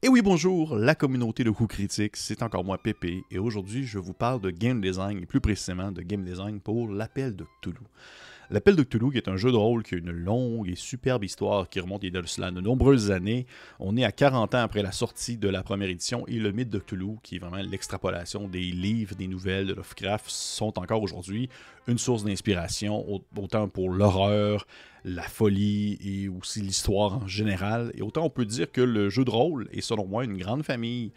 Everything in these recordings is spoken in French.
Et oui, bonjour, la communauté de coups critiques, c'est encore moi Pépé, et aujourd'hui je vous parle de game design, et plus précisément de game design pour l'appel de Cthulhu. L'appel de Cthulhu, est un jeu de rôle qui a une longue et superbe histoire qui remonte il y a de cela de nombreuses années. On est à 40 ans après la sortie de la première édition et le mythe de Cthulhu, qui est vraiment l'extrapolation des livres, des nouvelles de Lovecraft, sont encore aujourd'hui une source d'inspiration, autant pour l'horreur, la folie et aussi l'histoire en général. Et autant on peut dire que le jeu de rôle est selon moi une grande famille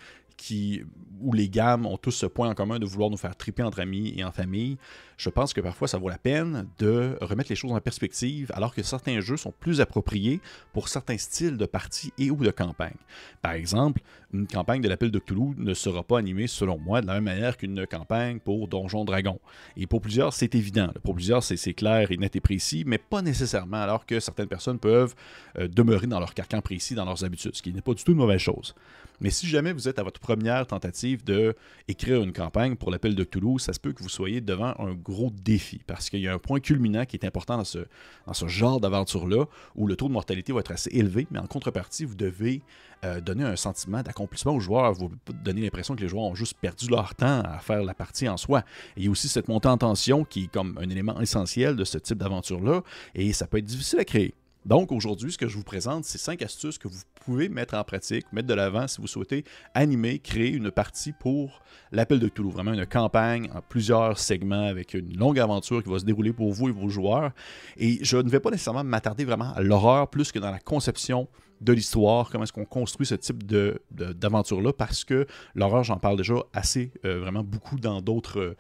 où les gammes ont tous ce point en commun de vouloir nous faire triper entre amis et en famille, je pense que parfois ça vaut la peine de remettre les choses en perspective alors que certains jeux sont plus appropriés pour certains styles de partie et ou de campagne. Par exemple, une campagne de l'appel de Cthulhu ne sera pas animée selon moi de la même manière qu'une campagne pour Donjon Dragon. Et pour plusieurs, c'est évident. Pour plusieurs, c'est clair et net et précis, mais pas nécessairement alors que certaines personnes peuvent euh, demeurer dans leur carcan précis, dans leurs habitudes, ce qui n'est pas du tout une mauvaise chose. Mais si jamais vous êtes à votre première tentative de écrire une campagne pour l'appel de Toulouse, ça se peut que vous soyez devant un gros défi parce qu'il y a un point culminant qui est important dans ce, dans ce genre d'aventure-là où le taux de mortalité va être assez élevé, mais en contrepartie, vous devez euh, donner un sentiment d'accomplissement aux joueurs, vous donner l'impression que les joueurs ont juste perdu leur temps à faire la partie en soi. il y a aussi cette montée en tension qui est comme un élément essentiel de ce type d'aventure-là et ça peut être difficile à créer. Donc aujourd'hui, ce que je vous présente, c'est cinq astuces que vous pouvez mettre en pratique, mettre de l'avant si vous souhaitez animer, créer une partie pour l'appel de Toulouse. Vraiment une campagne en plusieurs segments avec une longue aventure qui va se dérouler pour vous et vos joueurs. Et je ne vais pas nécessairement m'attarder vraiment à l'horreur plus que dans la conception de l'histoire, comment est-ce qu'on construit ce type d'aventure-là, parce que l'horreur, j'en parle déjà assez, euh, vraiment beaucoup dans d'autres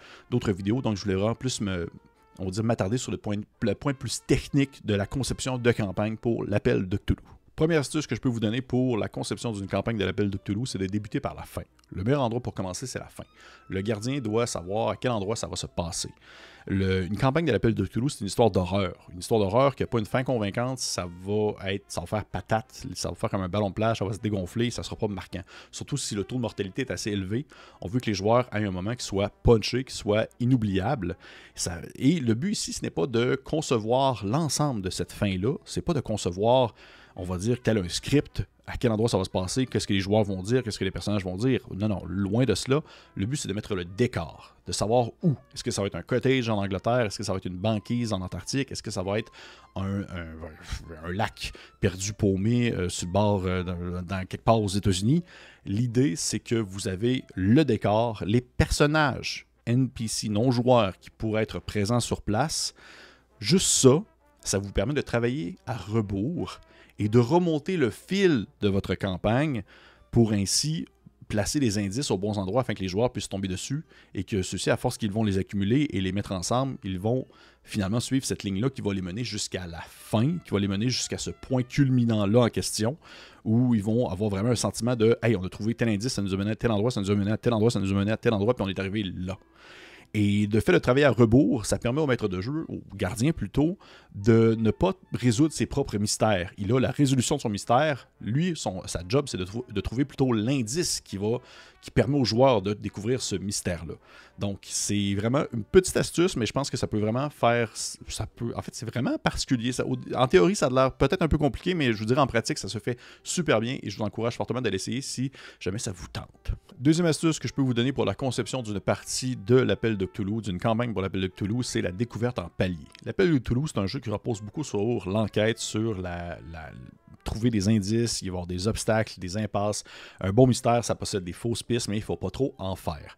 vidéos, donc je voulais vraiment plus me, on va dire, m'attarder sur le point, le point plus technique de la conception de campagne pour l'appel de Cthulhu. Première astuce que je peux vous donner pour la conception d'une campagne de l'appel de Cthulhu, c'est de débuter par la fin. Le meilleur endroit pour commencer, c'est la fin. Le gardien doit savoir à quel endroit ça va se passer. une campagne de l'appel de Cthulhu, c'est une histoire d'horreur. Une histoire d'horreur qui n'a pas une fin convaincante, ça va être, ça va faire patate, ça va faire comme un ballon de plage, ça va se dégonfler, ça ne sera pas marquant. Surtout si le taux de mortalité est assez élevé, on veut que les joueurs aient un moment qui soit punché, qui soit inoubliable. et le but ici, ce n'est pas de concevoir l'ensemble de cette fin-là, c'est pas de concevoir on va dire, tel un script, à quel endroit ça va se passer, qu'est-ce que les joueurs vont dire, qu'est-ce que les personnages vont dire. Non, non, loin de cela. Le but, c'est de mettre le décor, de savoir où. Est-ce que ça va être un cottage en Angleterre? Est-ce que ça va être une banquise en Antarctique? Est-ce que ça va être un, lac perdu, paumé, euh, sur le bord, euh, dans, quelque part aux États-Unis? L'idée, c'est que vous avez le décor, les personnages NPC non-joueurs qui pourraient être présents sur place. Juste ça, ça vous permet de travailler à rebours et de remonter le fil de votre campagne pour ainsi placer les indices aux bons endroits afin que les joueurs puissent tomber dessus et que ceux-ci, à force qu'ils vont les accumuler et les mettre ensemble, ils vont finalement suivre cette ligne-là qui va les mener jusqu'à la fin, qui va les mener jusqu'à ce point culminant-là en question, où ils vont avoir vraiment un sentiment de Hey, on a trouvé tel indice, ça nous a mené à tel endroit, ça nous a mené à tel endroit, ça nous a mené à tel endroit, puis on est arrivé là. Et de fait de travailler à rebours, ça permet au maître de jeu, au gardien plutôt, de ne pas résoudre ses propres mystères. Il a la résolution de son mystère. Lui, son, sa job, c'est de, de, trouver plutôt l'indice qui va qui permet aux joueurs de découvrir ce mystère-là. Donc, c'est vraiment une petite astuce, mais je pense que ça peut vraiment faire. Ça peut, en fait, c'est vraiment particulier. En théorie, ça a l'air peut-être un peu compliqué, mais je vous dirais en pratique, ça se fait super bien et je vous encourage fortement de l'essayer si jamais ça vous tente. Deuxième astuce que je peux vous donner pour la conception d'une partie de l'appel d'une campagne pour l'appel de Cthulhu, c'est la découverte en palier. L'appel de Cthulhu, c'est un jeu qui repose beaucoup sur l'enquête, sur la, trouver des indices, il y avoir des obstacles, des impasses. Un bon mystère, ça possède des fausses pistes, mais il ne faut pas trop en faire.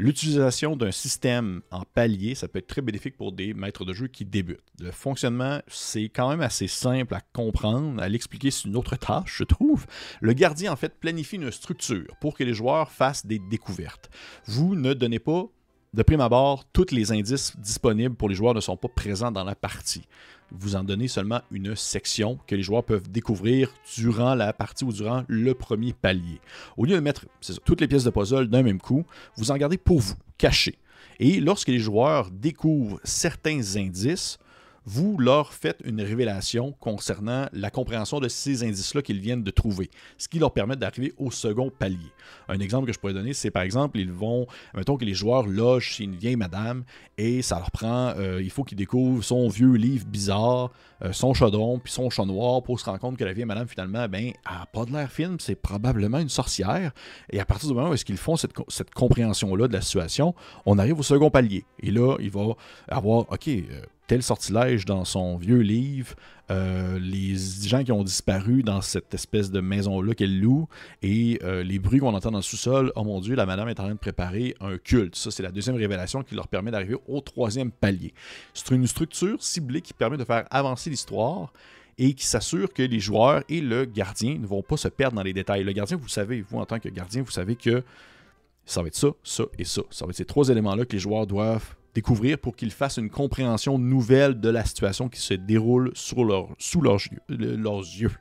L'utilisation d'un système en palier, ça peut être très bénéfique pour des maîtres de jeu qui débutent. Le fonctionnement, c'est quand même assez simple à comprendre. À l'expliquer, c'est une autre tâche, je trouve. Le gardien, en fait, planifie une structure pour que les joueurs fassent des découvertes. Vous ne donnez pas de prime abord, tous les indices disponibles pour les joueurs ne sont pas présents dans la partie. Vous en donnez seulement une section que les joueurs peuvent découvrir durant la partie ou durant le premier palier. Au lieu de mettre toutes les pièces de puzzle d'un même coup, vous en gardez pour vous, cachées. Et lorsque les joueurs découvrent certains indices, vous leur faites une révélation concernant la compréhension de ces indices-là qu'ils viennent de trouver, ce qui leur permet d'arriver au second palier. Un exemple que je pourrais donner, c'est par exemple, ils vont, mettons que les joueurs logent chez une vieille madame et ça leur prend, euh, il faut qu'ils découvrent son vieux livre bizarre, euh, son chaudron, puis son chat noir pour se rendre compte que la vieille madame, finalement, ben, a pas de l'air film, c'est probablement une sorcière. Et à partir du moment où est-ce qu'ils font cette, cette compréhension-là de la situation, on arrive au second palier. Et là, il va avoir, OK, euh, tel sortilège dans son vieux livre, euh, les gens qui ont disparu dans cette espèce de maison-là qu'elle loue, et euh, les bruits qu'on entend dans le sous-sol, oh mon Dieu, la madame est en train de préparer un culte. Ça, c'est la deuxième révélation qui leur permet d'arriver au troisième palier. C'est une structure ciblée qui permet de faire avancer l'histoire et qui s'assure que les joueurs et le gardien ne vont pas se perdre dans les détails. Le gardien, vous savez, vous en tant que gardien, vous savez que ça va être ça, ça et ça. Ça va être ces trois éléments-là que les joueurs doivent pour qu'ils fassent une compréhension nouvelle de la situation qui se déroule sous leurs yeux.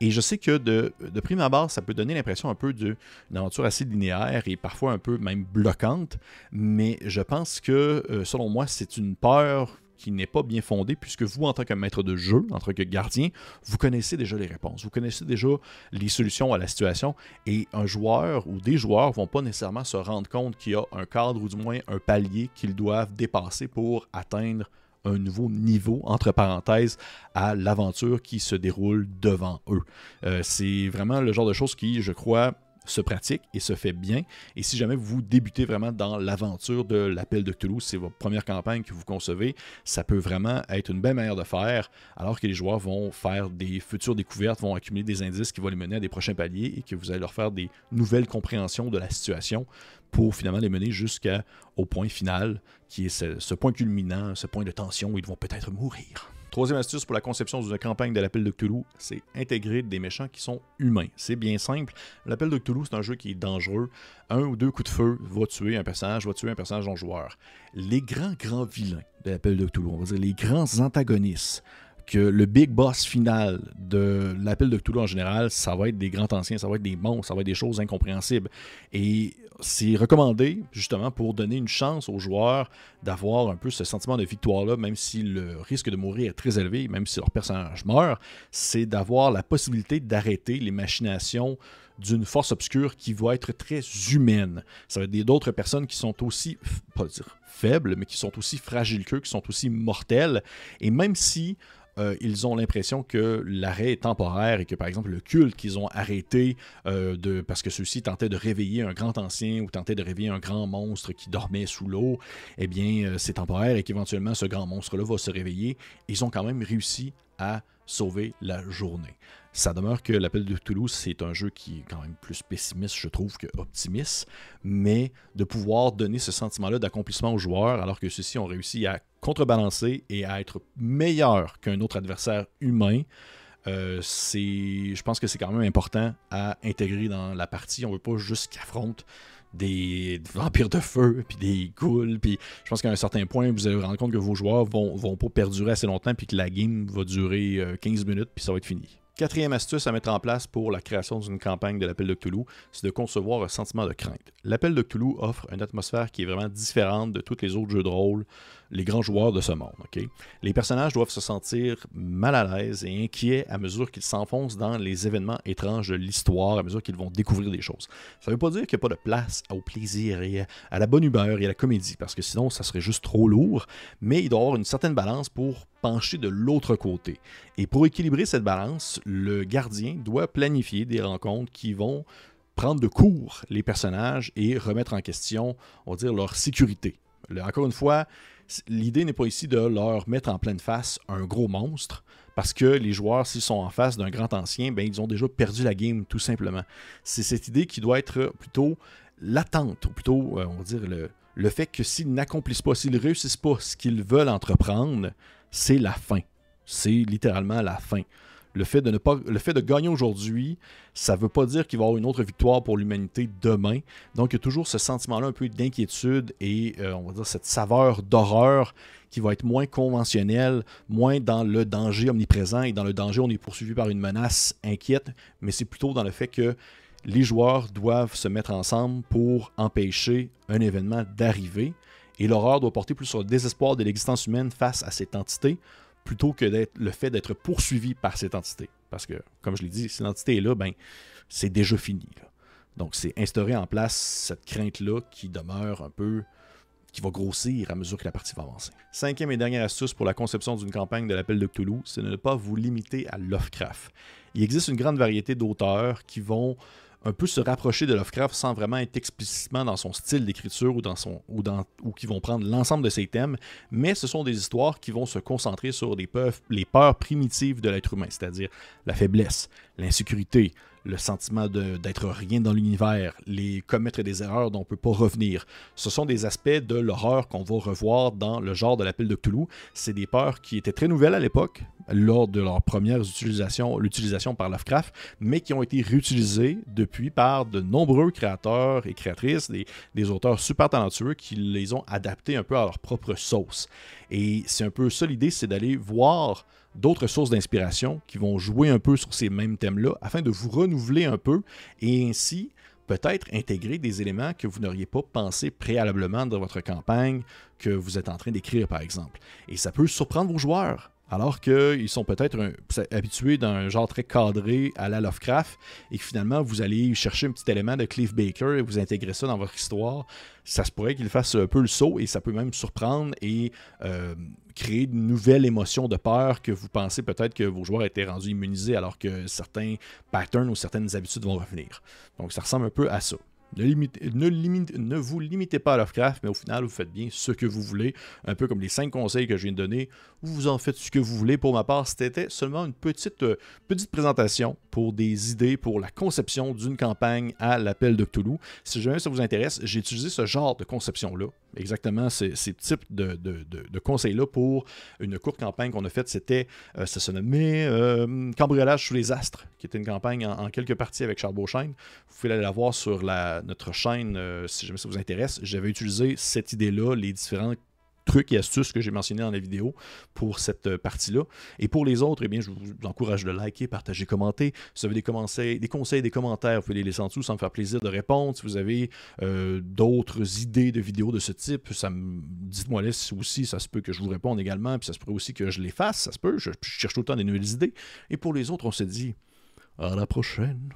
Et je sais que de, de prime abord, ça peut donner l'impression un peu d'une aventure assez linéaire et parfois un peu même bloquante, mais je pense que, euh, selon moi, c'est une peur qui n'est pas bien fondé, puisque vous, en tant que maître de jeu, en tant que gardien, vous connaissez déjà les réponses, vous connaissez déjà les solutions à la situation, et un joueur ou des joueurs vont pas nécessairement se rendre compte qu'il y a un cadre ou du moins un palier qu'ils doivent dépasser pour atteindre un nouveau niveau, entre parenthèses, à l'aventure qui se déroule devant eux. Euh, c'est vraiment le genre de choses qui, je crois, se pratique et se fait bien. Et si jamais vous débutez vraiment dans l'aventure de l'appel de Toulouse, c'est votre première campagne que vous concevez, ça peut vraiment être une belle manière de faire, alors que les joueurs vont faire des futures découvertes, vont accumuler des indices qui vont les mener à des prochains paliers et que vous allez leur faire des nouvelles compréhensions de la situation pour finalement les mener jusqu'au point final, qui est ce, ce point culminant, ce point de tension où ils vont peut-être mourir. Troisième astuce pour la conception d'une campagne de l'appel de Cthulhu, c'est intégrer des méchants qui sont humains. C'est bien simple. L'appel de Cthulhu, c'est un jeu qui est dangereux. Un ou deux coups de feu va tuer un personnage, va tuer un personnage non joueur. Les grands, grands vilains de l'appel de Cthulhu, on va dire les grands antagonistes, que le big boss final de l'appel de Cthulhu en général, ça va être des grands anciens, ça va être des monstres, ça va être des choses incompréhensibles. Et c'est recommandé justement pour donner une chance aux joueurs d'avoir un peu ce sentiment de victoire-là, même si le risque de mourir est très élevé, même si leur personnage meurt, c'est d'avoir la possibilité d'arrêter les machinations d'une force obscure qui va être très humaine. Ça va être d'autres personnes qui sont aussi, pas dire faibles, mais qui sont aussi fragiles qu'eux, qui sont aussi mortelles. Et même si euh, ils ont l'impression que l'arrêt est temporaire et que, par exemple, le culte qu'ils ont arrêté euh, de, parce que ceux-ci tentaient de réveiller un grand ancien ou tentaient de réveiller un grand monstre qui dormait sous l'eau, eh bien, euh, c'est temporaire et qu'éventuellement, ce grand monstre-là va se réveiller. Ils ont quand même réussi à sauver la journée. Ça demeure que l'appel de Toulouse, c'est un jeu qui est quand même plus pessimiste, je trouve, que optimiste, mais de pouvoir donner ce sentiment-là d'accomplissement aux joueurs, alors que ceux-ci ont réussi à contrebalancer et à être meilleurs qu'un autre adversaire humain, euh, c'est, je pense que c'est quand même important à intégrer dans la partie. On veut pas juste qu'ils affrontent des, vampires de feu, puis des ghouls, puis je pense qu'à un certain point, vous allez vous rendre compte que vos joueurs vont, vont pas perdurer assez longtemps, puis que la game va durer 15 euh, minutes, puis ça va être fini. Quatrième astuce à mettre en place pour la création d'une campagne de l'appel de Cthulhu, c'est de concevoir un sentiment de crainte. L'appel de Cthulhu offre une atmosphère qui est vraiment différente de tous les autres jeux de rôle, les grands joueurs de ce monde. Les personnages doivent se sentir mal à l'aise et inquiets à mesure qu'ils s'enfoncent dans les événements étranges de l'histoire, à mesure qu'ils vont découvrir des choses. Ça ne veut pas dire qu'il n'y a pas de place au plaisir et à la bonne humeur et à la comédie, parce que sinon ça serait juste trop lourd, mais il doit y avoir une certaine balance pour pencher de l'autre côté. Et pour équilibrer cette balance, le gardien doit planifier des rencontres qui vont prendre de court les personnages et remettre en question, on va dire, leur sécurité. Encore une fois, l'idée n'est pas ici de leur mettre en pleine face un gros monstre, parce que les joueurs, s'ils sont en face d'un grand ancien, ben, ils ont déjà perdu la game, tout simplement. C'est cette idée qui doit être plutôt latente, ou plutôt, euh, dire, le, le fait que s'ils n'accomplissent pas, s'ils ne réussissent pas ce qu'ils veulent entreprendre, c'est la fin. C'est littéralement la fin. Le fait de, gagner aujourd'hui, ça ne veut pas dire qu'il va y avoir une autre victoire pour l'humanité demain. Donc, il y a toujours ce sentiment-là un peu d'inquiétude et, euh, on va dire, cette saveur d'horreur qui va être moins conventionnelle, moins dans le danger omniprésent et dans le danger, on est poursuivi par une menace inquiète, mais c'est plutôt dans le fait que les joueurs doivent se mettre ensemble pour empêcher un événement d'arriver. Et l'horreur doit porter plus sur le désespoir de l'existence humaine face à cette entité plutôt que d'être le fait d'être poursuivi par cette entité. Parce que, comme je l'ai dit, si l'entité est là, ben, c'est déjà fini. Donc, c'est instaurer en place cette crainte-là qui demeure un peu qui va grossir à mesure que la partie va avancer. Cinquième et dernière astuce pour la conception d'une campagne de l'appel de Cthulhu, c'est de ne pas vous limiter à Lovecraft. Il existe une grande variété d'auteurs qui vont un peu se rapprocher de Lovecraft sans vraiment être explicitement dans son style d'écriture ou, dans son, ou, dans, ou qui vont prendre l'ensemble de ses thèmes, mais ce sont des histoires qui vont se concentrer sur les peurs, les peurs primitives de l'être humain, c'est-à-dire la faiblesse, l'insécurité, le sentiment d'être rien dans l'univers, les commettre des erreurs dont on ne peut pas revenir. Ce sont des aspects de l'horreur qu'on va revoir dans le genre de l'appel de Cthulhu. C'est des peurs qui étaient très nouvelles à l'époque, lors de leur première utilisation, l'utilisation par Lovecraft, mais qui ont été réutilisées depuis par de nombreux créateurs et créatrices, des, des auteurs super talentueux qui les ont adaptés un peu à leur propre sauce. Et c'est un peu ça l'idée, c'est d'aller voir d'autres sources d'inspiration qui vont jouer un peu sur ces mêmes thèmes-là afin de vous renouveler un peu et ainsi peut-être intégrer des éléments que vous n'auriez pas pensé préalablement dans votre campagne que vous êtes en train d'écrire par exemple. Et ça peut surprendre vos joueurs alors qu'ils sont peut-être habitués d'un genre très cadré à la Lovecraft, et que finalement vous allez chercher un petit élément de Cliff Baker et vous intégrer ça dans votre histoire, ça se pourrait qu'il fasse un peu le saut et ça peut même surprendre et euh, créer une nouvelle émotion de peur que vous pensez peut-être que vos joueurs étaient rendus immunisés alors que certains patterns ou certaines habitudes vont revenir. Donc ça ressemble un peu à ça. Ne, vous limitez pas à Lovecraft, mais au final, vous faites bien ce que vous voulez. Un peu comme les cinq conseils que je viens de donner. Vous en faites ce que vous voulez. Pour ma part, c'était seulement une petite, euh, petite présentation pour des idées pour la conception d'une campagne à l'appel de Cthulhu. Si jamais ça vous intéresse, j'ai utilisé ce genre de conception-là. Exactement ces, types de, conseils-là pour une courte campagne qu'on a faite. C'était, euh, ça se nommait euh, Cambriolage sous les astres, qui était une campagne en, en quelques parties avec Charles Beauchesne. Vous pouvez aller la voir sur la notre chaîne, euh, si jamais ça vous intéresse, j'avais utilisé cette idée-là, les différents trucs et astuces que j'ai mentionnés dans la vidéo pour cette euh, partie-là. Et pour les autres, eh bien, je vous encourage de liker, partager, commenter. Si vous avez des conseils, des, commentaires, vous pouvez les laisser en dessous, ça me fait plaisir de répondre. Si vous avez euh, d'autres idées de vidéos de ce type, dites-moi là aussi, ça se peut que je vous réponde également, puis ça se peut aussi que je les fasse, ça se peut, je cherche tout le temps des nouvelles idées. Et pour les autres, on se dit à la prochaine.